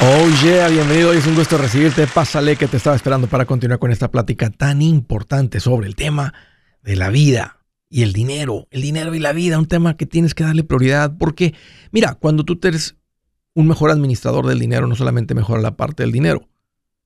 Oh yeah, bienvenido. Hoy es un gusto recibirte. Pásale que te estaba esperando para continuar con esta plática tan importante sobre el tema de la vida y el dinero. El dinero y la vida, un tema que tienes que darle prioridad porque, mira, cuando tú eres un mejor administrador del dinero, no solamente mejora la parte del dinero,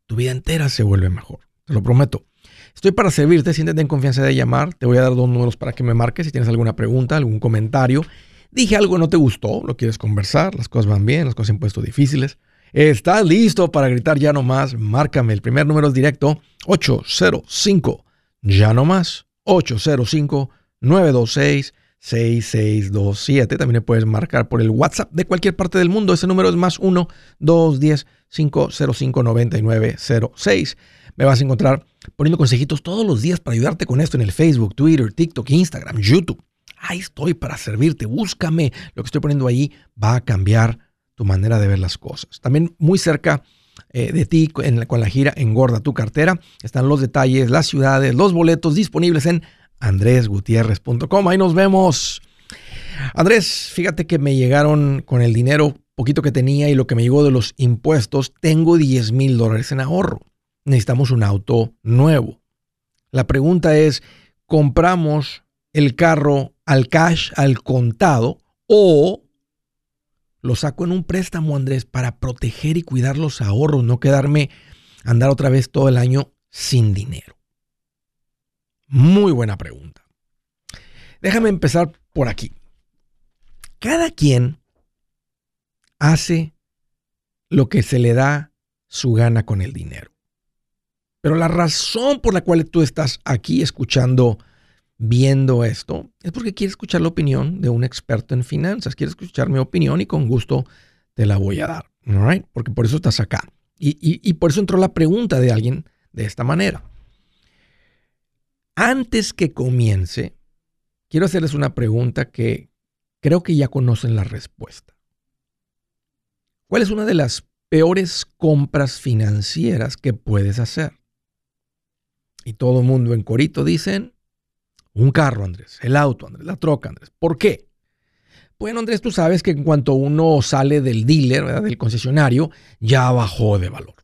tu vida entera se vuelve mejor. Te lo prometo. Estoy para servirte, siéntete en confianza de llamar. Te voy a dar dos números para que me marques si tienes alguna pregunta, algún comentario. Dije algo no te gustó, lo quieres conversar, las cosas van bien, las cosas han puesto difíciles. ¿Estás listo para gritar ya no más? Márcame. El primer número es directo 805 ya no más 805 926 6627. También puedes marcar por el WhatsApp de cualquier parte del mundo. Ese número es más 1 210 505 9906. Me vas a encontrar poniendo consejitos todos los días para ayudarte con esto en el Facebook, Twitter, TikTok, Instagram, YouTube. Ahí estoy para servirte. Búscame. Lo que estoy poniendo ahí va a cambiar tu manera de ver las cosas. También muy cerca eh, de ti con la gira Engorda tu cartera están los detalles, las ciudades, los boletos disponibles en andresgutierrez.com. Ahí nos vemos. Andrés, fíjate que me llegaron con el dinero poquito que tenía y lo que me llegó de los impuestos. Tengo 10 mil dólares en ahorro. Necesitamos un auto nuevo. La pregunta es, ¿compramos el carro al cash, al contado, o lo saco en un préstamo, Andrés, para proteger y cuidar los ahorros, no quedarme andar otra vez todo el año sin dinero? Muy buena pregunta. Déjame empezar por aquí. Cada quien hace lo que se le da su gana con el dinero. Pero la razón por la cual tú estás aquí escuchando, viendo esto, es porque quieres escuchar la opinión de un experto en finanzas. Quieres escuchar mi opinión y con gusto te la voy a dar. Porque por eso estás acá. y por eso entró la pregunta de alguien de esta manera. Antes que comience, quiero hacerles una pregunta que creo que ya conocen la respuesta. ¿Cuál es una de las peores compras financieras que puedes hacer? Y todo el mundo en corito dicen, un carro, Andrés, el auto, Andrés, la troca, Andrés. ¿Por qué? Bueno, Andrés, tú sabes que en cuanto uno sale del dealer, del concesionario, ya bajó de valor.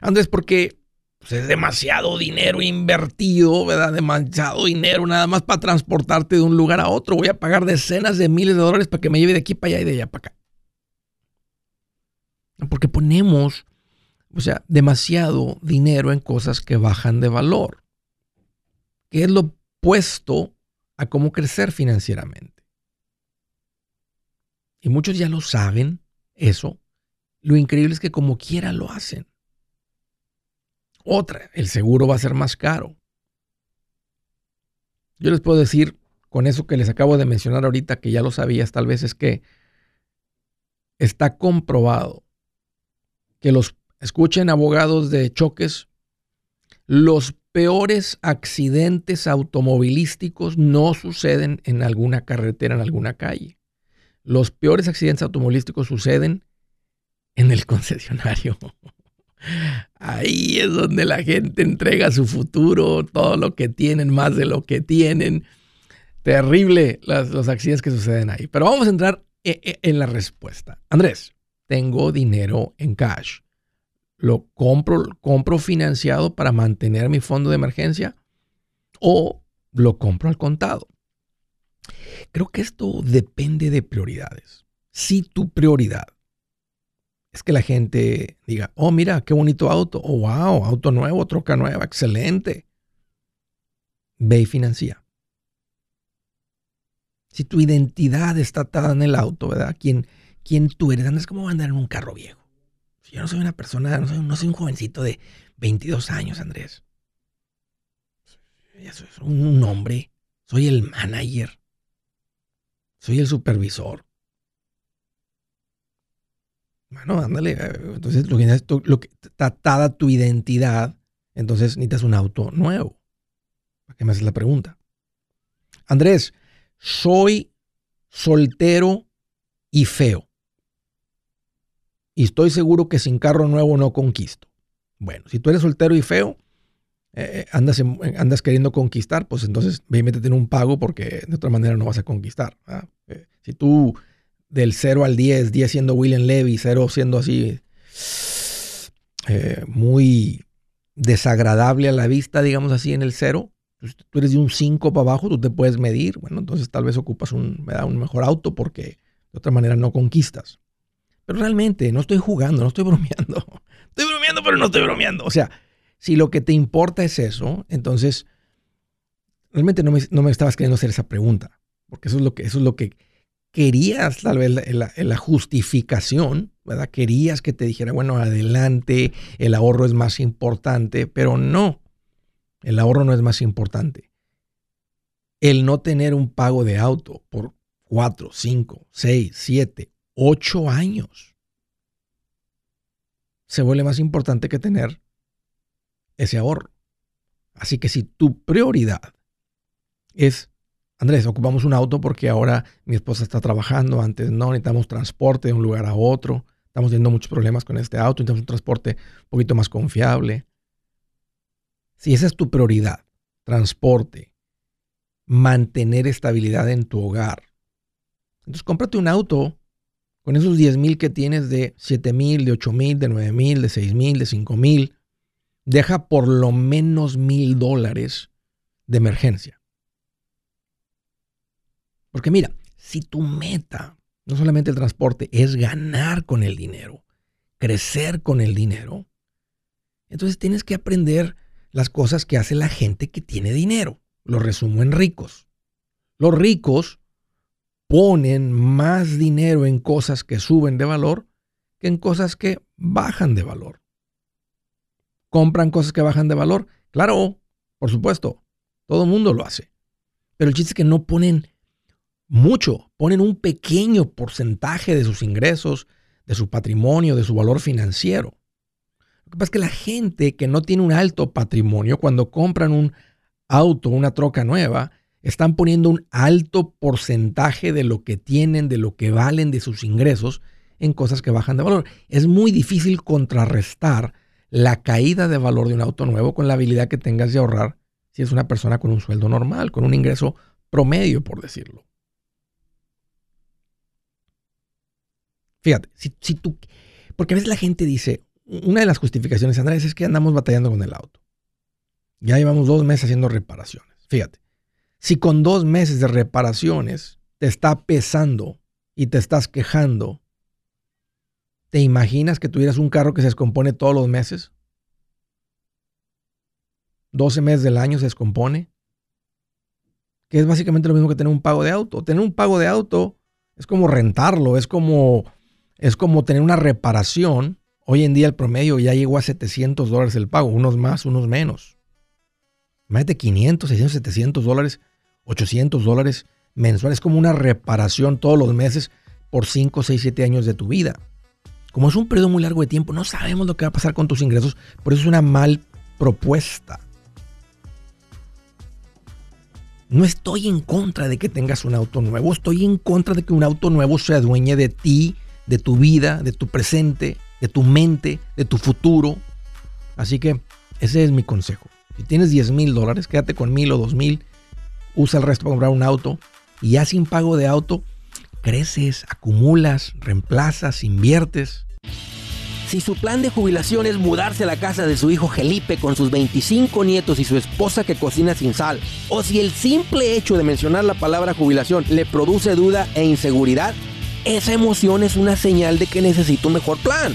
Andrés, porque pues, es demasiado dinero invertido, ¿verdad? Demasiado dinero nada más para transportarte de un lugar a otro. Voy a pagar decenas de miles de dólares para que me lleve de aquí para allá y de allá para acá. Porque ponemos, o sea, demasiado dinero en cosas que bajan de valor. Que es lo a cómo crecer financieramente. Y muchos ya lo saben, eso. Lo increíble es que como quiera lo hacen. Otra, el seguro va a ser más caro. Yo les puedo decir, con eso que les acabo de mencionar ahorita, que ya lo sabías tal vez, es que está comprobado que los, escuchen abogados de choques, los peores accidentes automovilísticos no suceden en alguna carretera, en alguna calle. Los peores accidentes automovilísticos suceden en el concesionario. Ahí es donde la gente entrega su futuro, todo lo que tienen, más de lo que tienen. Terrible los accidentes que suceden ahí. Pero vamos a entrar e, e, en la respuesta. Andrés, tengo dinero en cash. ¿Lo compro, compro financiado para mantener mi fondo de emergencia? ¿O lo compro al contado? Creo que esto depende de prioridades. Si tu prioridad es que la gente diga, oh, mira, qué bonito auto, oh, wow, auto nuevo, troca nueva, excelente. Ve y financia. Si tu identidad está atada en el auto, ¿verdad? ¿Quién, quién tú eres? Andas como andar en un carro viejo. Yo no soy una persona, no soy, un jovencito de 22 años, Andrés. Soy un hombre. Soy el manager. Soy el supervisor. Bueno, ándale. Eh, entonces, lo que, lo que está tu identidad, entonces necesitas un auto nuevo. ¿Para qué me haces la pregunta? Andrés, soy soltero y feo. Y estoy seguro que sin carro nuevo no conquisto. Bueno, si tú eres soltero y feo, eh, eh, andas, andas queriendo conquistar, pues entonces ve y en un pago porque de otra manera no vas a conquistar. si tú del 0 al 10, 10 siendo William Levy, 0 siendo así eh, muy desagradable a la vista, digamos así, en el cero. Pues, tú eres de un 5 para abajo, tú te puedes medir. Bueno, entonces tal vez ocupas un, un mejor auto porque de otra manera no conquistas. Pero realmente no estoy jugando, no estoy bromeando. Estoy bromeando, pero no estoy bromeando. O sea, si lo que te importa es eso, entonces realmente no me, no me estabas queriendo hacer esa pregunta. Porque eso es lo que, eso es lo que querías, tal vez, la, la, justificación, ¿verdad? Querías que te dijera, bueno, adelante, el ahorro es más importante, pero no, el ahorro no es más importante. El no tener un pago de auto por 4, 5, 6, 7, 8 años se vuelve más importante que tener ese ahorro. Así que si tu prioridad es, Andrés, ocupamos un auto porque ahora mi esposa está trabajando, antes no, necesitamos transporte de un lugar a otro, estamos teniendo muchos problemas con este auto, necesitamos un transporte un poquito más confiable. Si esa es tu prioridad, transporte, mantener estabilidad en tu hogar, entonces cómprate un auto con esos 10 mil que tienes de 7 mil, de 8 mil, de 9 mil, de 6 mil, de 5 mil deja por lo menos mil dólares de emergencia. Porque mira, si tu meta, no solamente el transporte, es ganar con el dinero, crecer con el dinero, entonces tienes que aprender las cosas que hace la gente que tiene dinero. Lo resumo en ricos. Los ricos ponen más dinero en cosas que suben de valor que en cosas que bajan de valor compran cosas que bajan de valor. Claro, por supuesto, todo el mundo lo hace. Pero el chiste es que no ponen mucho, ponen un pequeño porcentaje de sus ingresos, de su patrimonio, de su valor financiero. Lo que pasa es que la gente que no tiene un alto patrimonio, cuando compran un auto, una troca nueva, están poniendo un alto porcentaje de lo que tienen, de lo que valen, de sus ingresos, en cosas que bajan de valor. Es muy difícil contrarrestar la caída de valor de un auto nuevo con la habilidad que tengas de ahorrar si es una persona con un sueldo normal, con un ingreso promedio, por decirlo. Fíjate, si, tú, porque a veces la gente dice, una de las justificaciones, Andrés, es que andamos batallando con el auto. Ya llevamos dos meses haciendo reparaciones. Fíjate, si con dos meses de reparaciones te está pesando y te estás quejando ¿Te imaginas que tuvieras un carro que se descompone todos los meses? 12 meses del año se descompone. Que es básicamente lo mismo que tener un pago de auto. Tener un pago de auto es como rentarlo, es como, es como tener una reparación. Hoy en día el promedio ya llegó a 700 dólares el pago, unos más, unos menos. Más de 500, 600, 700 dólares, 800 dólares mensuales. Es como una reparación todos los meses por 5, 6, 7 años de tu vida. Como es un periodo muy largo de tiempo, no sabemos lo que va a pasar con tus ingresos, por eso es una mal propuesta. No estoy en contra de que tengas un auto nuevo, estoy en contra de que un auto nuevo se adueñe de ti, de tu vida, de tu presente, de tu mente, de tu futuro. Así que ese es mi consejo. Si tienes 10 mil dólares, quédate con mil o dos mil, usa el resto para comprar un auto y ya sin pago de auto, creces, acumulas, reemplazas, inviertes. Si su plan de jubilación es mudarse a la casa de su hijo Felipe con sus 25 nietos y su esposa que cocina sin sal, o si el simple hecho de mencionar la palabra jubilación le produce duda e inseguridad, esa emoción es una señal de que necesita un mejor plan.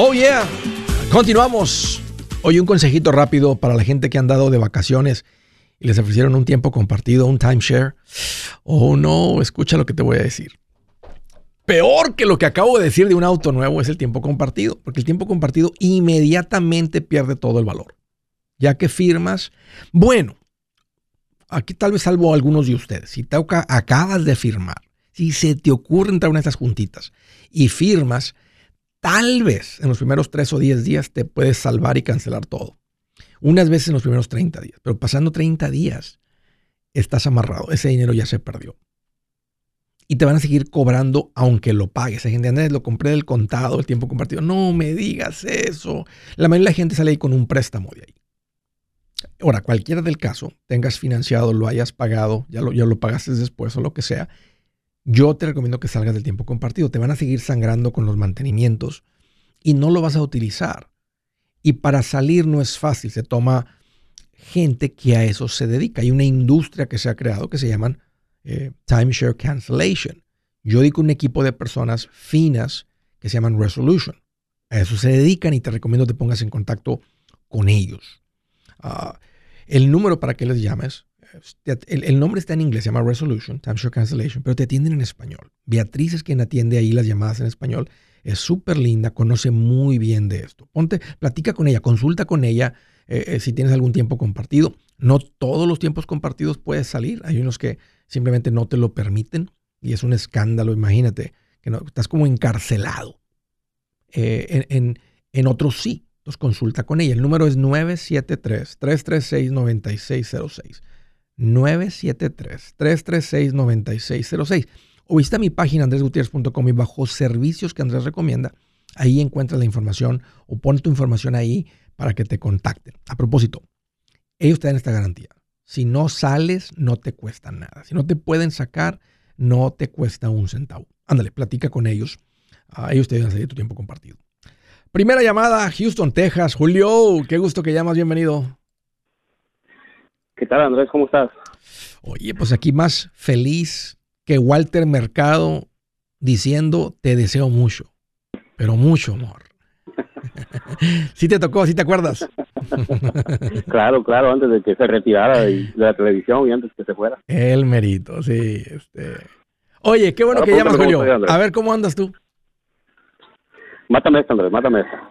Oh yeah, continuamos. Hoy un consejito rápido para la gente que han dado de vacaciones y les ofrecieron un tiempo compartido, un timeshare. Oh no, escucha lo que te voy a decir. Peor que lo que acabo de decir de un auto nuevo es el tiempo compartido, porque el tiempo compartido inmediatamente pierde todo el valor. Ya que firmas, bueno, aquí tal vez salvo a algunos de ustedes, si te acabas de firmar, si se te ocurre entrar en estas juntitas y firmas, tal vez en los primeros tres o diez días te puedes salvar y cancelar todo. Unas veces en los primeros 30 días, pero pasando 30 días estás amarrado. Ese dinero ya se perdió. Y te van a seguir cobrando aunque lo pagues. Hay gente, Andrés, lo compré del contado, el tiempo compartido. No me digas eso. La mayoría de la gente sale ahí con un préstamo de ahí. Ahora, cualquiera del caso, tengas financiado, lo hayas pagado, ya lo, ya lo pagaste después o lo que sea, yo te recomiendo que salgas del tiempo compartido. Te van a seguir sangrando con los mantenimientos y no lo vas a utilizar. Y para salir no es fácil, se toma gente que a eso se dedica. Hay una industria que se ha creado que se llaman eh, timeshare cancellation. Yo digo un equipo de personas finas que se llaman resolution. A eso se dedican y te recomiendo que te pongas en contacto con ellos. Ah, el número para que les llames, el, nombre está en inglés, se llama Resolution, Timeshare Cancellation, pero te atienden en español. Beatriz es quien atiende ahí las llamadas en español es súper linda, conoce muy bien de esto. Ponte, platica con ella, consulta con ella eh, eh, si tienes algún tiempo compartido. No todos los tiempos compartidos puedes salir. Hay unos que simplemente no te lo permiten y es un escándalo. Imagínate que no, estás como encarcelado. Eh, en, en, otros sí. Entonces consulta con ella. El número es 973-336-9606. 973-336-9606 o visita mi página andresgutierrez.com y bajo servicios que Andrés recomienda, ahí encuentras la información o pon tu información ahí para que te contacten. A propósito, ellos te dan esta garantía. Si no sales, no te cuesta nada. Si no te pueden sacar, no te cuesta un centavo. Ándale, platica con ellos. A ellos te ayudan a salir tu tiempo compartido. Primera llamada, Houston, Texas. Julio, qué gusto que llamas. Bienvenido. ¿Qué tal, Andrés? ¿Cómo estás? Oye, pues aquí más feliz, que Walter Mercado diciendo te deseo mucho, pero mucho amor. ¿Sí te tocó? ¿Sí te acuerdas? claro, claro, antes de que se retirara de la televisión y antes que se fuera. El mérito, sí. Este... Oye, qué bueno que llamas, Julio. A ver, ¿cómo andas tú? Mátame esta, Andrés, mátame esta.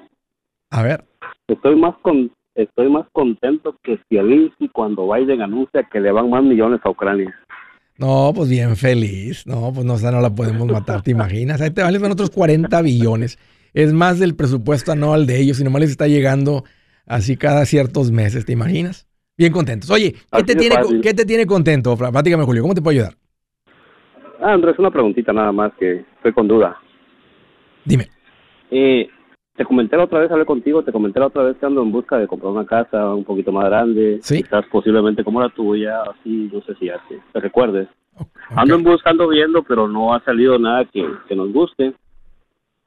A ver. Estoy más con, estoy más contento que si y cuando Biden anuncia que le van más millones a Ucrania. No, pues bien feliz. No, pues no, no la podemos matar, ¿te imaginas? Ahí te valen otros 40 billones. Es más del presupuesto anual de ellos y nomás les está llegando así cada ciertos meses, ¿te imaginas? Bien contentos. Oye, ¿qué, te tiene, ¿qué te tiene, contento? Platícame, Julio, ¿cómo te puedo ayudar? Ah, Andrés, una preguntita nada más que estoy con duda. Dime. Eh, te comenté la otra vez, hablé contigo, te comenté la otra vez que ando en busca de comprar una casa un poquito más grande, ¿Sí? quizás posiblemente como la tuya, así, no sé si te recuerdes. Ando en buscando viendo, pero no ha salido nada que, nos guste.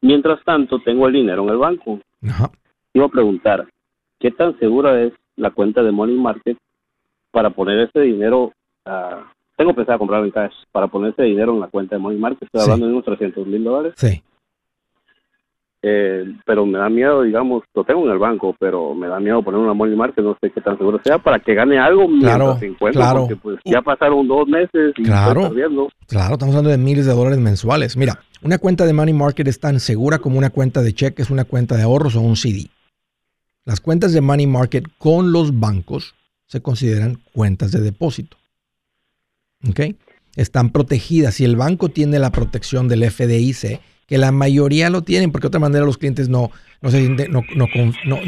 Mientras tanto, tengo el dinero en el banco. Ajá. Iba a preguntar, ¿qué tan segura es la cuenta de Money Market para poner ese dinero, uh, tengo pensado comprar en cash, para poner ese dinero en la cuenta de Money Market? Estoy hablando de unos 300 mil dólares. Sí. Eh, pero me da miedo, digamos, lo tengo en el banco, pero me da miedo poner una money market, no sé qué tan seguro sea, para que gane algo claro, claro. porque pues ya pasaron dos meses y claro, estoy perdiendo. Claro, estamos hablando de miles de dólares mensuales. Mira, una cuenta de money market es tan segura como una cuenta de cheques, una cuenta de ahorros o un CD. Las cuentas de money market con los bancos se consideran cuentas de depósito. ¿Ok? Están protegidas. Si el banco tiene la protección del FDIC, que la mayoría lo tienen, porque de otra manera los clientes no, no se no, no, no,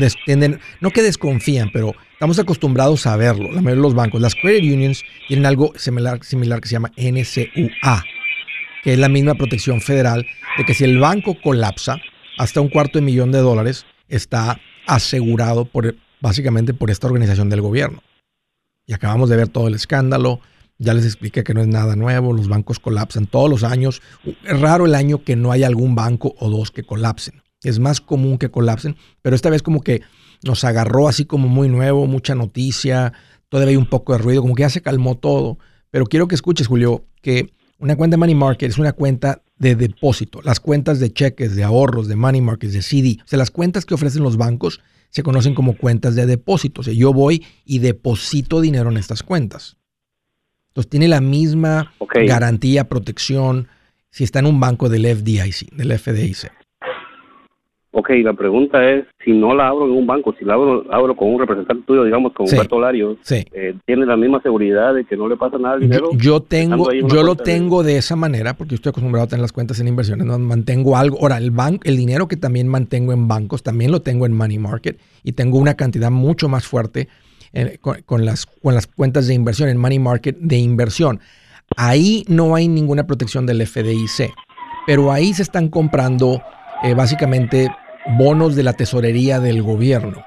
no que desconfían, pero estamos acostumbrados a verlo, la mayoría de los bancos. Las credit unions tienen algo similar, que se llama NCUA, que es la misma protección federal de que si el banco colapsa, hasta un cuarto de millón de dólares está asegurado básicamente por esta organización del gobierno. Y acabamos de ver todo el escándalo. Ya les expliqué que no es nada nuevo, los bancos colapsan todos los años. Es raro el año que no haya algún banco o dos que colapsen. Es más común que colapsen, pero esta vez como que nos agarró así como muy nuevo, mucha noticia, todavía hay un poco de ruido, como que ya se calmó todo. Pero quiero que escuches, Julio, que una cuenta de Money Market es una cuenta de depósito. Las cuentas de cheques, de ahorros, de Money Market, de CD, o sea, las cuentas que ofrecen los bancos se conocen como cuentas de depósito. O sea, yo voy y deposito dinero en estas cuentas. Entonces tiene la misma garantía, protección si está en un banco del FDIC, del FDIC. Ok, la pregunta es, si no la abro en un banco, si la abro, abro con un representante tuyo, digamos, con un Humberto eh, ¿tiene la misma seguridad de que no le pasa nada al dinero? Yo, tengo, yo lo tengo de... esa manera, porque estoy acostumbrado a tener las cuentas en inversiones, no mantengo algo. Ahora, el, banco, el dinero que también mantengo en bancos, también lo tengo en money market y tengo una cantidad mucho más fuerte con, las, con las cuentas de inversión, en money market de inversión. Ahí no hay ninguna protección del FDIC, pero ahí se están comprando eh, básicamente bonos de la tesorería del gobierno.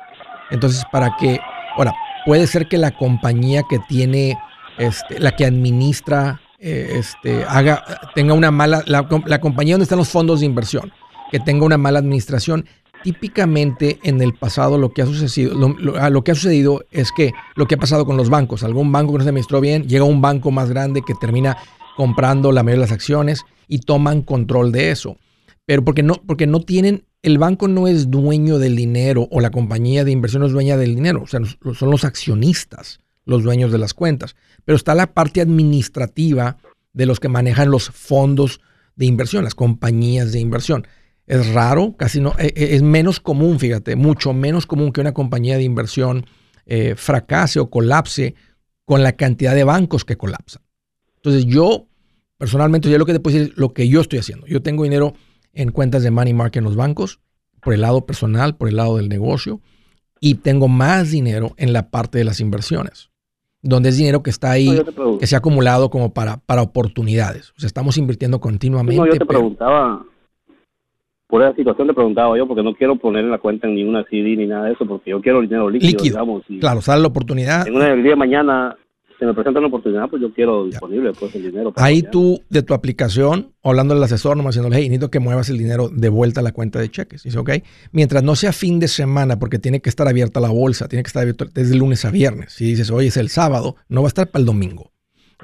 Entonces, para que, ahora, puede ser que la compañía que tiene, este, la que administra, eh, este, haga, tenga una mala, la, compañía donde están los fondos de inversión, que tenga una mala administración. Típicamente en el pasado lo que ha sucedido, lo, ah, lo, que ha sucedido es que lo que ha pasado con los bancos, algún banco que no se administró bien, llega un banco más grande que termina comprando la mayoría de las acciones y toman control de eso. Pero porque no, porque no tienen el banco no es dueño del dinero o la compañía de inversión no es dueña del dinero, o sea, son los accionistas los dueños de las cuentas, pero está la parte administrativa de los que manejan los fondos de inversión, las compañías de inversión. Es raro, casi no, e, e, es menos común, fíjate, mucho menos común que una compañía de inversión eh, fracase o colapse con la cantidad de bancos que colapsan. Entonces yo, personalmente, yo lo que te puedo decir es lo que yo estoy haciendo. Yo tengo dinero en cuentas de money market en los bancos, por el lado personal, por el lado del negocio, y tengo más dinero en la parte de las inversiones, donde es dinero que está ahí, que se ha acumulado como para, para oportunidades. O sea, estamos invirtiendo continuamente. No, yo te preguntaba, por esa situación te preguntaba yo, porque no quiero poner en la cuenta ni una CD ni nada de eso, porque yo quiero el dinero líquido, digamos. claro, sale la oportunidad. En una del día de mañana se me presenta una oportunidad, pues yo quiero disponible pues el dinero. Ahí tú, de tu aplicación, hablando al asesor, nomás diciéndole, hey, necesito que muevas el dinero de vuelta a la cuenta de cheques. Dice, ok, mientras no sea fin de semana, porque tiene que estar abierta la bolsa, tiene que estar abierta desde lunes a viernes. Si dices, hoy es el sábado, no va a estar para el domingo.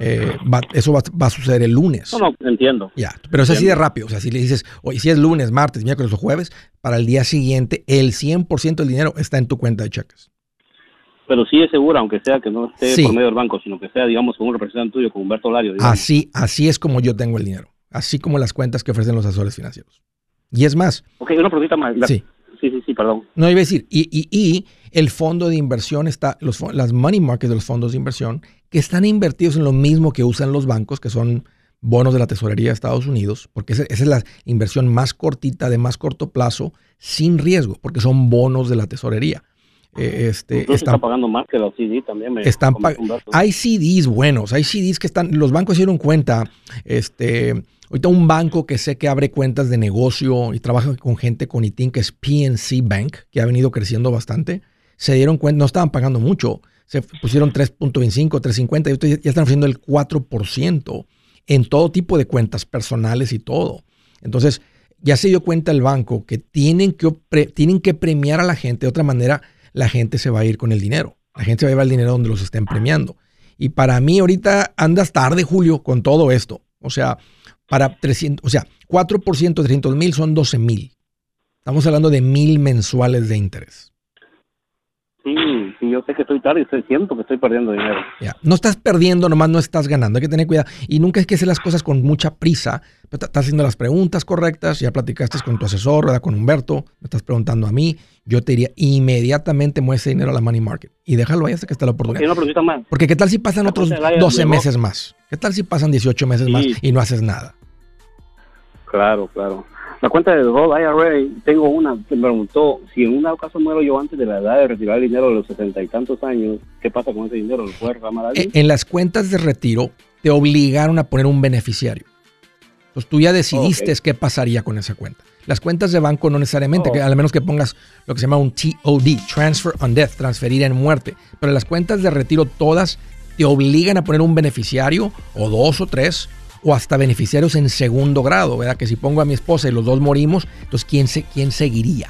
Eh, eso va, a suceder el lunes. No, no, entiendo. Ya, pero es así de rápido. O sea, si le dices, hoy si es lunes, martes, miércoles o jueves, para el día siguiente, el 100% del dinero está en tu cuenta de cheques pero sí es segura, aunque sea que no esté por medio del banco, sino que sea, digamos, con un representante tuyo, con Humberto Lario. Así, así es como yo tengo el dinero, así como las cuentas que ofrecen los asesores financieros. Y es más. Ok, una pregunta más. sí. Sí, sí, sí, perdón. No iba a decir, y, y, y el fondo de inversión está, los, las money markets de los fondos de inversión, que están invertidos en lo mismo que usan los bancos, que son bonos de la tesorería de Estados Unidos, porque esa, esa, es la inversión más cortita, de más corto plazo, sin riesgo, porque son bonos de la tesorería. Eh, este, están pagando más que los CDs también. están hay CDs buenos, hay CDs que están, los bancos dieron cuenta, este, ahorita un banco que sé que abre cuentas de negocio y trabaja con gente con ITIN, que es PNC Bank, que ha venido creciendo bastante, se dieron cuenta, no estaban pagando mucho, se pusieron 3.25, 3.50 y ya están ofreciendo el 4% en todo tipo de cuentas personales y todo. Entonces, ya se dio cuenta el banco que tienen que, tienen que premiar a la gente de otra manera la gente se va a ir con el dinero. La gente se va a llevar el dinero donde los estén premiando. Y para mí ahorita andas tarde, Julio, con todo esto. O sea, para 300, o sea, 4% de 300 mil son 12 mil. Estamos hablando de mil mensuales de interés. Sí, yo sé que estoy tarde y siento que estoy perdiendo dinero. No estás perdiendo, nomás no estás ganando. Hay que tener cuidado. Y nunca es que hacer las cosas con mucha prisa. Pero estás haciendo las preguntas correctas. Ya platicaste con tu asesor, ¿verdad? con Humberto. Me estás preguntando a mí. Yo te diría inmediatamente mueve ese dinero a la money market. Y déjalo ahí hasta que esté la oportunidad. Porque ¿qué tal si pasan otros 12 meses más? ¿Qué tal si pasan 18 meses más y no haces nada? Claro, claro. La cuenta de Roth IRA, tengo una que me preguntó, si en un caso muero yo antes de la edad de retirar el dinero de los setenta y tantos años, ¿qué pasa con ese dinero? ¿Lo puede reclamar alguien? En las cuentas de retiro te obligaron a poner un beneficiario. Pues tú ya decidiste qué pasaría con esa cuenta. Las cuentas de banco no necesariamente, oh. que al menos que pongas lo que se llama un TOD, Transfer on Death, transferir en muerte. Pero las cuentas de retiro todas te obligan a poner un beneficiario o dos o tres o hasta beneficiarios en segundo grado, ¿verdad? Que si pongo a mi esposa y los dos morimos, entonces ¿quién, se, quién seguiría?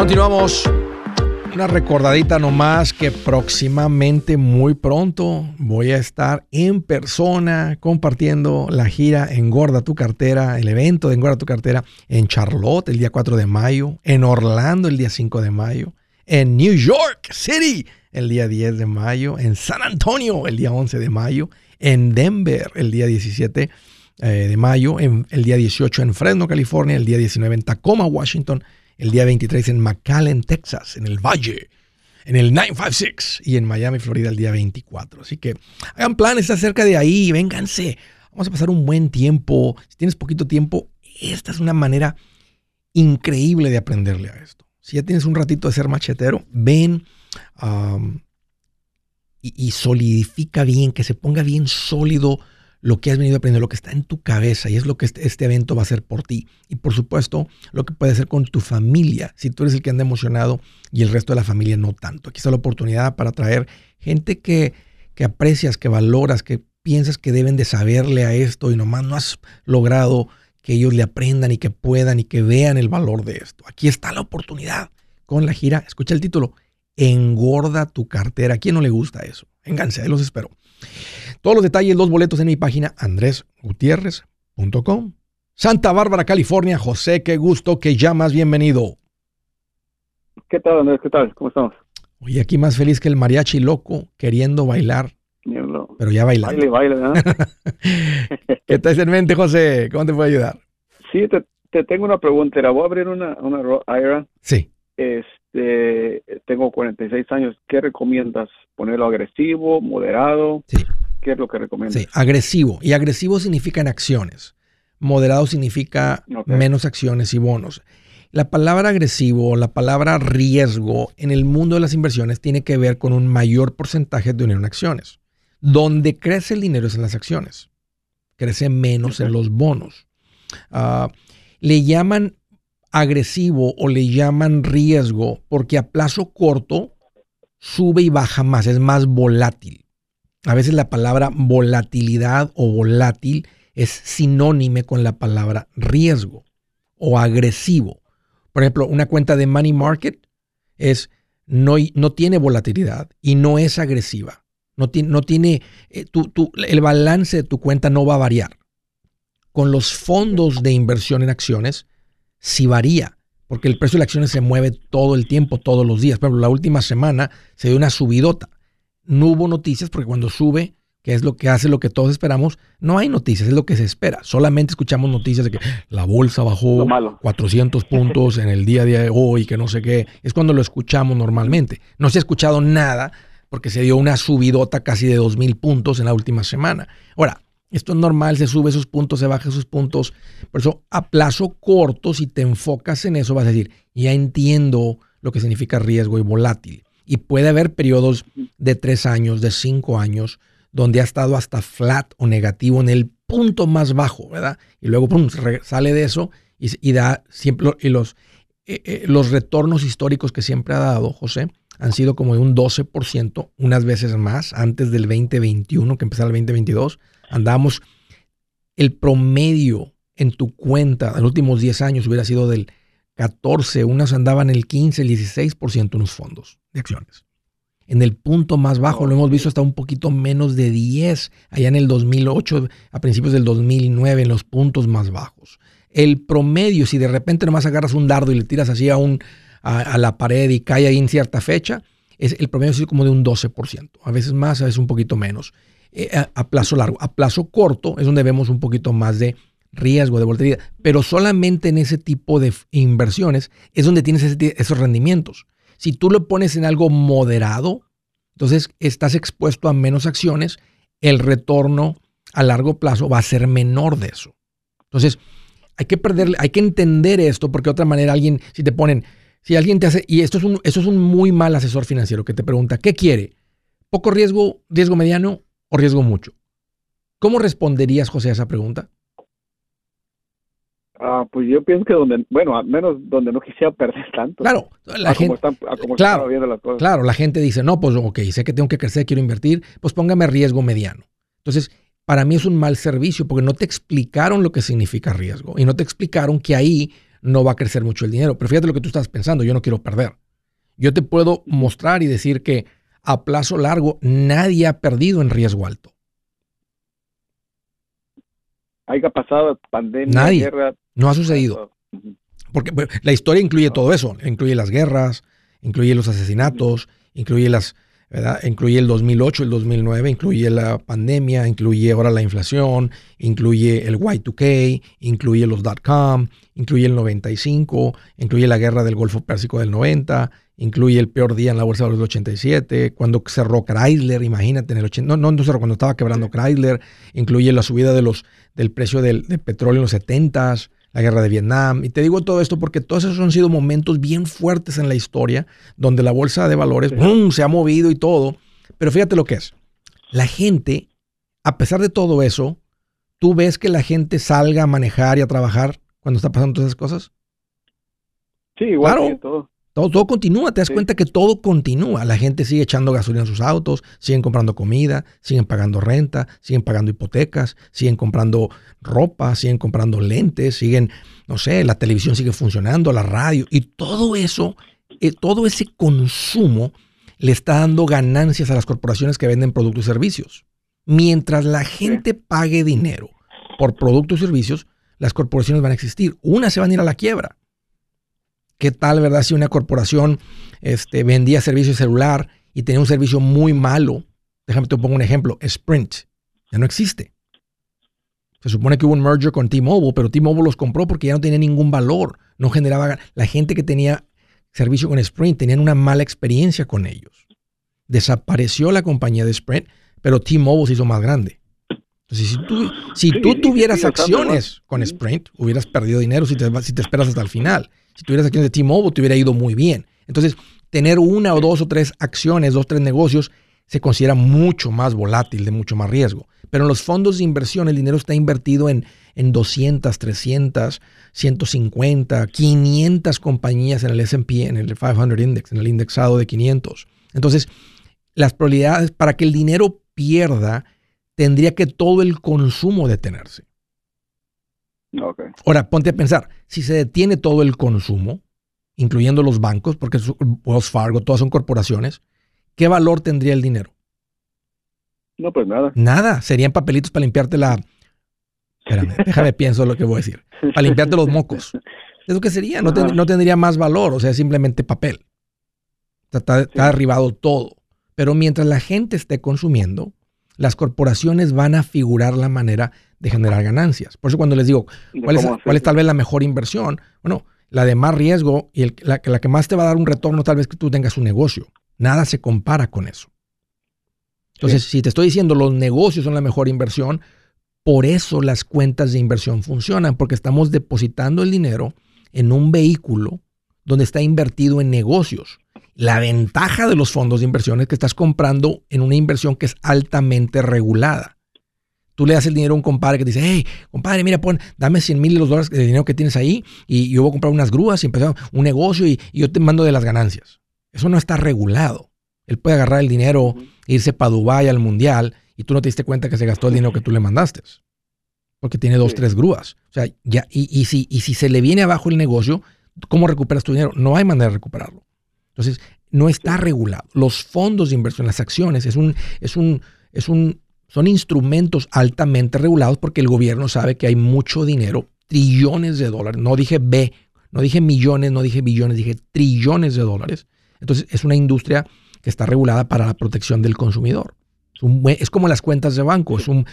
Continuamos. Una recordadita nomás que próximamente, muy pronto, voy a estar en persona compartiendo la gira Engorda tu cartera, el evento de Engorda tu cartera en Charlotte el día 4 de mayo, en Orlando el día 5 de mayo, en New York City el día 10 de mayo, en San Antonio el día 11 de mayo, en Denver el día 17 eh, de mayo, en, el día 18 en Fresno, California, el día 19 en Tacoma, Washington, el día 23 en McAllen, Texas, en el Valle, en el 956 y en Miami, Florida el día 24. Así que hagan planes, está cerca de ahí, vénganse. Vamos a pasar un buen tiempo. Si tienes poquito tiempo, esta es una manera increíble de aprenderle a esto. Si ya tienes un ratito de ser machetero, ven y, y solidifica bien, que se ponga bien sólido lo que has venido aprendiendo, lo que está en tu cabeza y es lo que este, este, evento va a hacer por ti. Y por supuesto, lo que puede hacer con tu familia, si tú eres el que anda emocionado y el resto de la familia no tanto. Aquí está la oportunidad para traer gente que, que aprecias, que valoras, que piensas que deben de saberle a esto y nomás no has logrado que ellos le aprendan y que puedan y que vean el valor de esto. Aquí está la oportunidad con la gira. Escucha el título. Engorda tu cartera. ¿A quién no le gusta eso? Vénganse, ahí los espero. Todos los detalles, los boletos en mi página andresgutierrez.com. Santa Bárbara, California. José, qué gusto que llamas. Bienvenido. ¿Qué tal, Andrés? ¿Qué tal? ¿Cómo estamos? Oye, aquí más feliz que el mariachi loco queriendo bailar. Pero ya bailando. Baile, baile, ¿Qué te en mente, José? ¿Cómo te puedo ayudar? Sí, te, tengo una pregunta. Voy a abrir una, una IRA. Sí. Este, tengo 46 años. ¿Qué recomiendas? ¿Ponerlo agresivo, moderado? Sí. ¿Qué es lo que recomiendas? Sí, agresivo. Y agresivo significa en acciones. Moderado significa menos acciones y bonos. La palabra agresivo, la palabra riesgo en el mundo de las inversiones tiene que ver con un mayor porcentaje de dinero en acciones. Donde crece el dinero es en las acciones. Crece menos en los bonos. Ah, le llaman agresivo o le llaman riesgo porque a plazo corto sube y baja más, es más volátil. A veces la palabra volatilidad o volátil es sinónime con la palabra riesgo o agresivo. Por ejemplo, una cuenta de money market es no, no tiene volatilidad y no es agresiva. No no tiene eh, el balance de tu cuenta no va a variar. Con los fondos de inversión en acciones, sí varía, porque el precio de las acciones se mueve todo el tiempo, todos los días. Por ejemplo, la última semana se dio una subidota. no hubo noticias porque cuando sube, que es lo que hace lo que todos esperamos, no hay noticias, es lo que se espera. Solamente escuchamos noticias de que la bolsa bajó 400 puntos en el día de hoy, que no sé qué. Es cuando lo escuchamos normalmente. No se ha escuchado nada porque se dio una subidota casi de 2.000 puntos en la última semana. Ahora, esto es normal, se sube esos puntos, se baja esos puntos. Por eso, a plazo corto, si te enfocas en eso, vas a decir, ya entiendo lo que significa riesgo y volátil. Y puede haber periodos de tres años, de cinco años, donde ha estado hasta flat o negativo en el punto más bajo, ¿verdad? Y luego pum, sale de eso y, da siempre, y los, eh, eh, los retornos históricos que siempre ha dado, José, han sido como de un 12%, unas veces más, antes del 2021, que empezara el 2022, andamos, el promedio en tu cuenta en los últimos 10 años hubiera sido del 14, unas andaban el 15, el 16% en los fondos de acciones en el punto más bajo, lo hemos visto hasta un poquito menos de 10, allá en el 2008, a principios del 2009, en los puntos más bajos. El promedio, si de repente nomás agarras un dardo y le tiras así a, un, a, la pared y cae ahí en cierta fecha, es, el promedio es como de un 12%, a veces más, a veces un poquito menos. Eh, a, plazo largo, a plazo corto es donde vemos un poquito más de riesgo de volatilidad, pero solamente en ese tipo de inversiones es donde tienes esos rendimientos. Si tú lo pones en algo moderado, entonces estás expuesto a menos acciones, el retorno a largo plazo va a ser menor de eso. Entonces, hay que perder, hay que entender esto, porque de otra manera alguien, si te ponen, si alguien te hace, y esto es un, es un muy mal asesor financiero que te pregunta, ¿qué quiere? ¿Poco riesgo, riesgo mediano o riesgo mucho? ¿Cómo responderías, José, a esa pregunta? Ah, pues yo pienso que donde, bueno, al menos donde no quisiera perder tanto. Claro, la gente, claro, claro, la gente dice, no, pues ok, sé que tengo que crecer, quiero invertir, pues póngame riesgo mediano. Entonces, para mí es un mal servicio porque no te explicaron lo que significa riesgo y no te explicaron que ahí no va a crecer mucho el dinero. Pero fíjate lo que tú estás pensando, yo no quiero perder. Yo te puedo mostrar y decir que a plazo largo nadie ha perdido en riesgo alto. Haya pasado pandemia, guerra, no ha sucedido. Porque pues, la historia incluye todo eso, incluye las guerras, incluye los asesinatos, incluye las, ¿verdad? Incluye el 2008, el 2009, incluye la pandemia, incluye ahora la inflación, incluye el Y2K, incluye los dot-com, incluye el 95, incluye la guerra del Golfo Pérsico del 90, incluye el peor día en la bolsa del 87, cuando cerró Chrysler, imagínate, en el 80, no, no, cuando estaba quebrando Chrysler, incluye la subida de los, del precio del, del petróleo en los 70s, la guerra de Vietnam. Y te digo todo esto porque todos esos han sido momentos bien fuertes en la historia donde la bolsa de valores se ha movido y todo. Pero fíjate lo que es. La gente, a pesar de todo eso, ¿tú ves que la gente salga a manejar y a trabajar cuando está pasando todas esas cosas? Sí, igual que todo. Todo, continúa, te das cuenta que todo continúa. La gente sigue echando gasolina en sus autos, siguen comprando comida, siguen pagando renta, siguen pagando hipotecas, siguen comprando ropa, siguen comprando lentes, siguen, no sé, la televisión sigue funcionando, la radio, y todo eso, eh, todo ese consumo le está dando ganancias a las corporaciones que venden productos y servicios. Mientras la gente pague dinero por productos y servicios, las corporaciones van a existir. Una se van a ir a la quiebra ¿Qué tal, verdad, si una corporación este, vendía servicio celular y tenía un servicio muy malo? Déjame te pongo un ejemplo. Sprint. Ya no existe. Se supone que hubo un merger con T-Mobile, pero T-Mobile los compró porque ya no tenía ningún valor. No generaba. La gente que tenía servicio con Sprint tenían una mala experiencia con ellos. Desapareció la compañía de Sprint, pero T-Mobile se hizo más grande. Entonces, si tú, si tú tuvieras acciones con Sprint, hubieras perdido dinero si te, si te esperas hasta el final. Si tuvieras acciones de T-Mobile, te hubiera ido muy bien. Entonces, tener una o dos o tres acciones, dos o tres negocios, se considera mucho más volátil, de mucho más riesgo. Pero en los fondos de inversión, el dinero está invertido en, en 200, 300, 150, 500 compañías en el SP, en el 500 Index, en el indexado de 500. Entonces, las probabilidades para que el dinero pierda, tendría que todo el consumo detenerse. Ahora, ponte a pensar, si se detiene todo el consumo, incluyendo los bancos, porque Wells Fargo, todas son corporaciones, ¿qué valor tendría el dinero? No, pues nada. Nada, serían papelitos para limpiarte la... Espérame, déjame pienso lo que voy a decir. Para limpiarte los mocos. Es lo que sería, no, tendría más valor, o sea, simplemente papel. Está, está, derribado todo. Pero mientras la gente esté consumiendo, las corporaciones van a figurar la manera de generar ganancias. Por eso cuando les digo, ¿cuál es, cuál es tal vez la mejor inversión? Bueno, la de más riesgo y el, la, la que más te va a dar un retorno tal vez que tú tengas un negocio. Nada se compara con eso. Entonces, si te estoy diciendo los negocios son la mejor inversión, por eso las cuentas de inversión funcionan, porque estamos depositando el dinero en un vehículo donde está invertido en negocios. La ventaja de los fondos de inversión es que estás comprando en una inversión que es altamente regulada. Tú le das el dinero a un compadre que dice, hey, compadre, mira, pon, dame 100 mil de los dólares de dinero que tienes ahí y yo voy a comprar unas grúas y empezar un negocio y, yo te mando de las ganancias. Eso no está regulado. Él puede agarrar el dinero, irse para Dubái al mundial y tú no te diste cuenta que se gastó el dinero que tú le mandaste. Porque tiene dos, tres grúas. O sea, ya, y, si, y si se le viene abajo el negocio, ¿cómo recuperas tu dinero? No hay manera de recuperarlo. Entonces, no está regulado. Los fondos de inversión, las acciones, es un, es un, es un son instrumentos altamente regulados porque el gobierno sabe que hay mucho dinero, trillones de dólares. No dije B, no dije millones, no dije billones, dije trillones de dólares. Entonces es una industria que está regulada para la protección del consumidor. Es, como las cuentas de banco. Es un,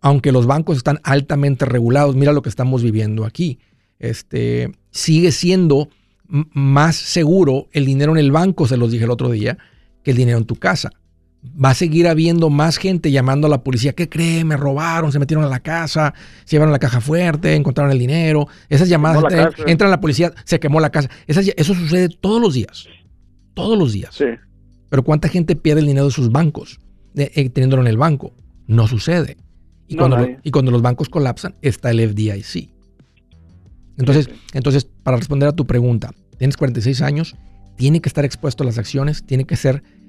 aunque los bancos están altamente regulados, mira lo que estamos viviendo aquí. Este, sigue siendo más seguro el dinero en el banco, se los dije el otro día, que el dinero en tu casa va a seguir habiendo más gente llamando a la policía. ¿Qué cree? Me robaron, se metieron a la casa, se llevaron la caja fuerte, encontraron el dinero. Esas llamadas, entran, a la policía, se quemó la casa. eso sucede todos los días. Todos los días. Sí. Pero ¿cuánta gente pierde el dinero de sus bancos eh, teniéndolo en el banco? No sucede. Y, cuando, y cuando los bancos colapsan, está el FDIC. Entonces, entonces, para responder a tu pregunta, tienes 46 años, tiene que estar expuesto a las acciones, tiene que ser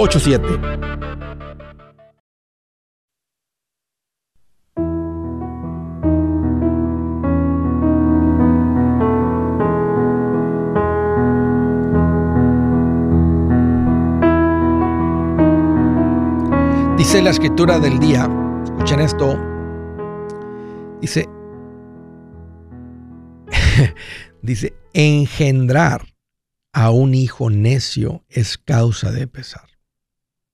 844-748-8887 Dice la escritura del día, escuchen esto, dice, Dice, engendrar a un hijo necio es causa de pesar.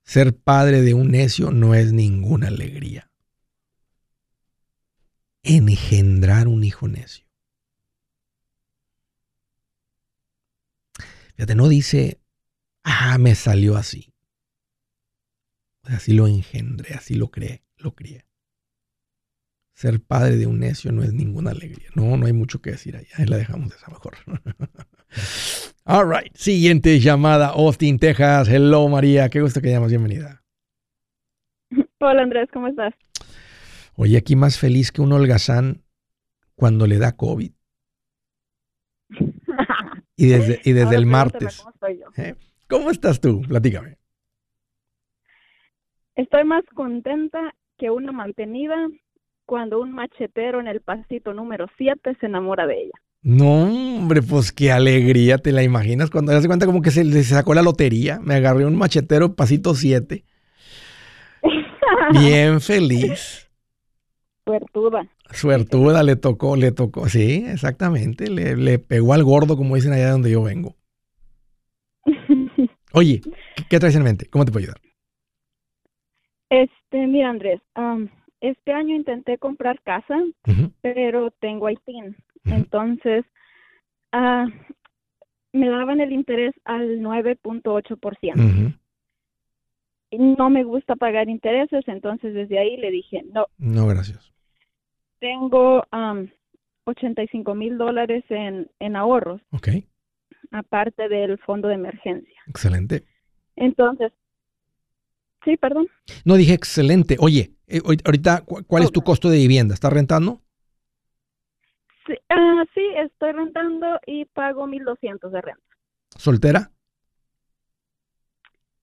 Ser padre de un necio no es ninguna alegría. Engendrar un hijo necio. Fíjate, no dice, ah, me salió así. Así lo engendré, así lo creé, lo crié ser padre de un necio no es ninguna alegría. No, no hay mucho que decir ahí. Ahí la dejamos de esa mejor. All right. Siguiente llamada, Austin, Texas. Hello, María. Qué gusto que llamas. Bienvenida. Hola, Andrés. ¿Cómo estás? Oye, aquí más feliz que un holgazán cuando le da COVID. y desde, y desde el martes. ¿Eh? ¿Cómo estás tú? Platícame. Estoy más contenta que una mantenida cuando un machetero en el pasito número 7 se enamora de ella. No, hombre, pues qué alegría, ¿te la imaginas? Cuando se cuenta como que se le sacó la lotería, me agarré un machetero pasito 7. Bien feliz. Suertuda. Suertuda, le tocó, le tocó, sí, exactamente, le, le pegó al gordo, como dicen allá donde yo vengo. Oye, ¿qué, traes en mente? ¿Cómo te puedo ayudar? Este, mira, Andrés, este año intenté comprar casa, pero tengo ITIN. Entonces, uh, me daban el interés al 9.8%. no me gusta pagar intereses, entonces desde ahí le dije, no. No, gracias. Tengo 85 mil dólares en, en ahorros. Ok. Aparte del fondo de emergencia. Excelente. Entonces, sí, perdón. No, dije excelente. Oye, eh, ahorita, ¿cuál es tu costo de vivienda? ¿Estás rentando? Sí, ah, sí, estoy rentando y pago 1.200 de renta. ¿Soltera?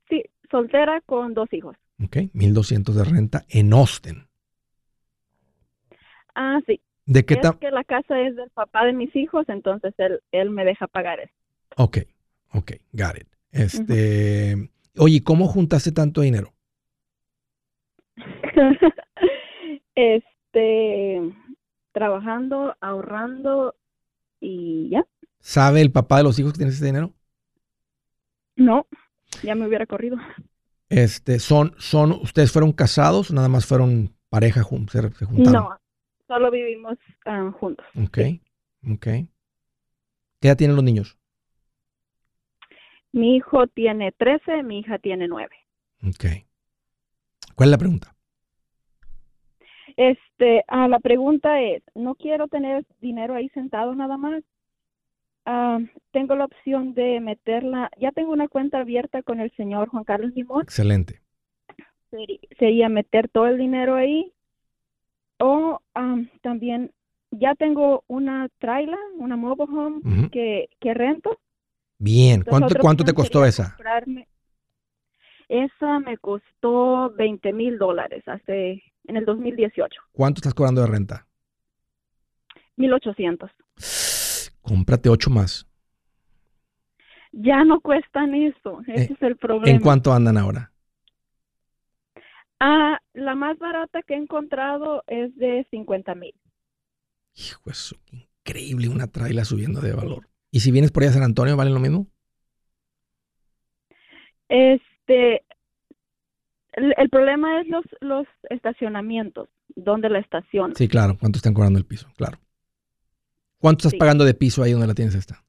Sí, soltera con dos hijos. Ok, 1.200 de renta en Austin. Ah, sí. ¿De qué Es que la casa es del papá de mis hijos, entonces él, él me deja pagar eso. Ok, ok, got it. Este, oye, ¿cómo juntaste tanto dinero? este, trabajando, ahorrando y ya. ¿Sabe el papá de los hijos que tienes ese dinero? No, ya me hubiera corrido. Este, son, son, ¿ustedes fueron casados o nada más fueron pareja, se, se juntaron? No, solo vivimos ah, juntos. Ok, ok. ¿Qué edad tienen los niños? Mi hijo tiene 13, mi hija tiene 9. Ok. ¿Cuál es la pregunta? Este, ah, la pregunta es, no quiero tener dinero ahí sentado nada más. Ah, tengo la opción de meterla, ya tengo una cuenta abierta con el señor Juan Carlos Limón. Excelente. Sería, meter todo el dinero ahí. O también ya tengo una trailer, una mobile home que, que rento. Bien, ¿cuánto, ¿cuánto te costó esa? Esa me costó 20 mil dólares hace en el 2018. ¿Cuánto estás cobrando de renta? 1800. Cómprate ocho más. Ya no cuestan eso, ese eh, es el problema. ¿En cuánto andan ahora? Ah, la más barata que he encontrado es de 50 mil. Hijo, eso, increíble, una traila subiendo de valor. ¿Y si vienes por ahí a San Antonio, vale lo mismo? Este, el, problema es los, los estacionamientos, donde la estación. Sí, claro, ¿cuánto están cobrando el piso? Claro. ¿Cuánto estás pagando de piso ahí donde la tienes esta?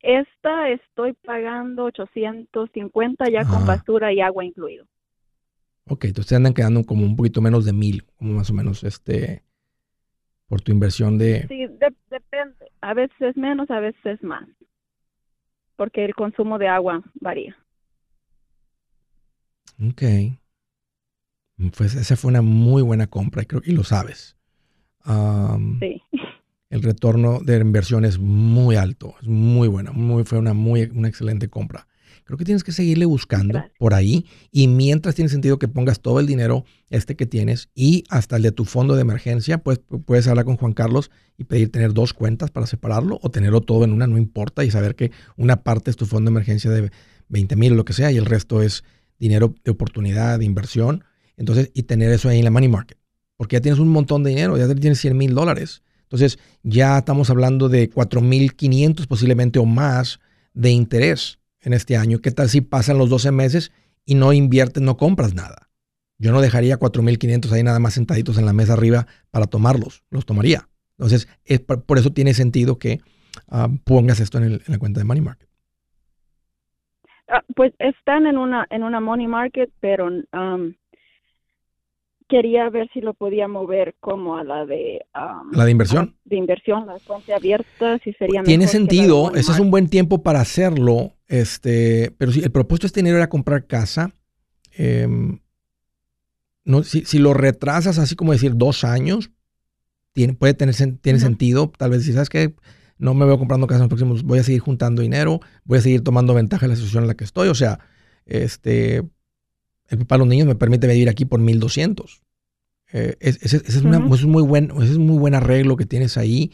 Esta estoy pagando 850 ya con basura y agua incluido. Ok, entonces andan quedando como un poquito menos de mil, como más o menos, este, por tu inversión de... Sí, depende. A veces es menos, a veces es más. Porque el consumo de agua varía. Ok. Pues esa fue una muy buena compra, creo que lo sabes. sí. El retorno de inversión es muy alto, es muy buena, muy, fue una muy una excelente compra. Creo que tienes que seguirle buscando por ahí y mientras tiene sentido que pongas todo el dinero este que tienes y hasta el de tu fondo de emergencia, pues puedes hablar con Juan Carlos y pedir tener dos cuentas para separarlo o tenerlo todo en una, no importa, y saber que una parte es tu fondo de emergencia de 20 mil o lo que sea y el resto es dinero de oportunidad, de inversión. Entonces, y tener eso ahí en la money market. Porque ya tienes un montón de dinero, ya tienes 100 mil dólares. Entonces, ya estamos hablando de 4.500 posiblemente o más de interés en este año. ¿Qué tal si pasan los 12 meses y no inviertes, no compras nada? Yo no dejaría 4.500 ahí nada más sentaditos en la mesa arriba para tomarlos. Los tomaría. Entonces, es, por eso tiene sentido que ah, pongas esto en, la cuenta de Money Market. Ah, pues están en una, en una Money Market, pero um, quería ver si lo podía mover como a la de... ¿La de inversión? De inversión, la cuenta abierta, si sería Tiene sentido, ese es un buen tiempo para hacerlo, este, pero si el propósito de este dinero era comprar casa, em, no, si, si, lo retrasas así como decir dos años, tiene, puede tener tiene sentido, tal vez si sabes que no me veo comprando casa en los próximos, voy a seguir juntando dinero, voy a seguir tomando ventaja de la situación en la que estoy, o sea, este, el papá de los niños me permite vivir aquí por 1200. Eh, ese, es muy buen, ese es muy buen arreglo que tienes ahí,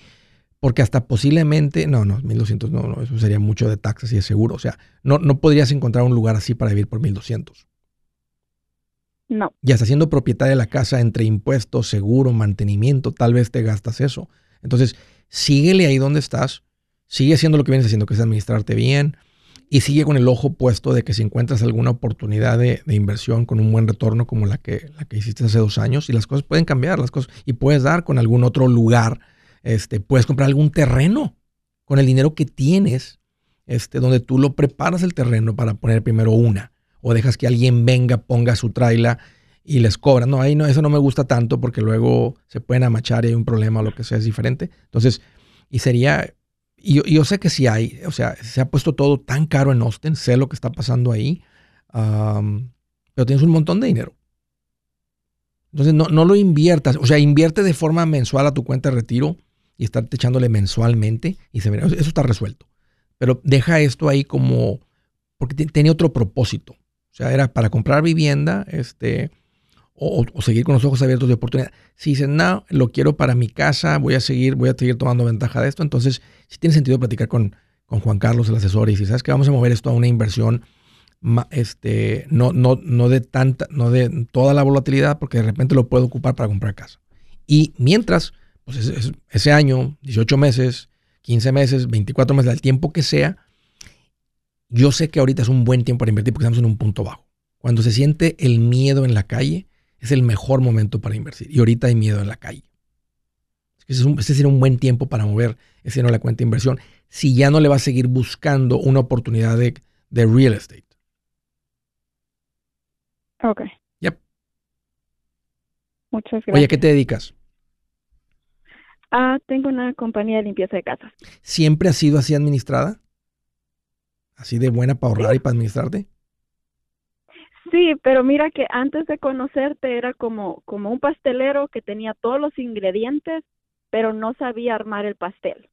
porque hasta posiblemente, no, no, 1200, no, no, eso sería mucho de taxes y de seguro. O sea, no, no podrías encontrar un lugar así para vivir por 1200. No. Y hasta siendo propietaria de la casa, entre impuestos, seguro, mantenimiento, tal vez te gastas eso. Entonces, síguele ahí donde estás, sigue haciendo lo que vienes haciendo, que es administrarte bien y sigue con el ojo puesto de que si encuentras alguna oportunidad de, inversión con un buen retorno como la que, la que hiciste hace dos años, y las cosas pueden cambiar, las cosas, y puedes dar con algún otro lugar, este, puedes comprar algún terreno con el dinero que tienes, este, donde tú lo preparas el terreno para poner primero una, o dejas que alguien venga, ponga su traila y les cobra. No, ahí no, eso no me gusta tanto porque luego se pueden amachar y hay un problema o lo que sea, es diferente. Entonces, y sería, y yo, sé que sí hay, o sea, se ha puesto todo tan caro en Austin, sé lo que está pasando ahí, pero tienes un montón de dinero. Entonces, no, no lo inviertas, o sea, invierte de forma mensual a tu cuenta de retiro y estarte echándole mensualmente y se verá, eso está resuelto. Pero deja esto ahí como, porque tenía otro propósito. O sea, era para comprar vivienda, este, o, seguir con los ojos abiertos de oportunidad. Si dicen, no, lo quiero para mi casa, voy a seguir, voy a seguir tomando ventaja de esto, entonces sí tiene sentido platicar con, con Juan Carlos, el asesor, y si sabes que vamos a mover esto a una inversión este, no, no, no de tanta, no de toda la volatilidad, porque de repente lo puedo ocupar para comprar casa. Y mientras, pues ese, año, 18 meses, 15 meses, 24 meses, el tiempo que sea, yo sé que ahorita es un buen tiempo para invertir porque estamos en un punto bajo. Cuando se siente el miedo en la calle, es el mejor momento para invertir. Y ahorita hay miedo en la calle. Ese, es sería un buen tiempo para mover ese dinero a la cuenta de inversión si ya no le va a seguir buscando una oportunidad de, de real estate. Ok. Yep. Muchas gracias. Oye, ¿a qué te dedicas? Ah, tengo una compañía de limpieza de casas. ¿Siempre has sido así administrada? ¿Así de buena para ahorrar y para administrarte? Sí, pero mira que antes de conocerte era como, como un pastelero que tenía todos los ingredientes, pero no sabía armar el pastel.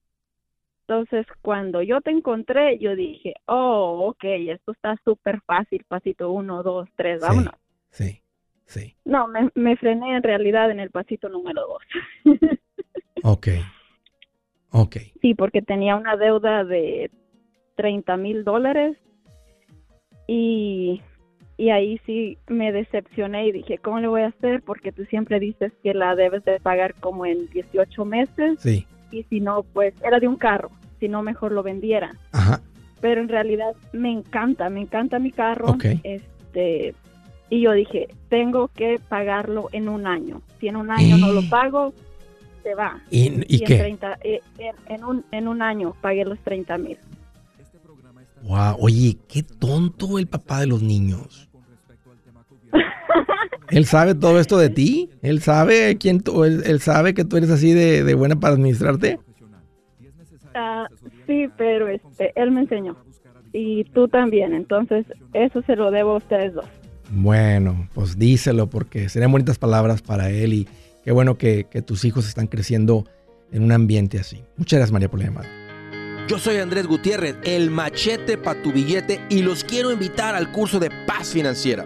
Entonces, cuando yo te encontré, yo dije, oh, ok, esto está súper fácil, pasito uno, dos, tres, vámonos. Sí, sí. No, me, me frené en realidad en el pasito número dos. ok, ok. Sí, porque tenía una deuda de 30 mil dólares y, y ahí sí me decepcioné y dije, ¿cómo le voy a hacer? Porque tú siempre dices que la debes de pagar como en 18 meses. Sí y si no, pues era de un carro, si no mejor lo vendiera. Ajá. Pero en realidad me encanta, me encanta mi carro. Este, y yo dije, tengo que pagarlo en un año. Si en un año no lo pago, se va. ¿Y, qué? En, eh, en, un, en un año pagué los 30 mil. Wow, oye, qué tonto el papá de los niños. Él sabe todo esto de ti. Él sabe quién tú, él, sabe que tú eres así de, buena para administrarte. Ah, sí, pero este, él me enseñó. Y tú también. Entonces, eso se lo debo a ustedes dos. Bueno, pues díselo porque serían bonitas palabras para él y qué bueno que, tus hijos están creciendo en un ambiente así. Muchas gracias, María, por la llamada. Yo soy Andrés Gutiérrez, el machete para tu billete y los quiero invitar al curso de paz financiera.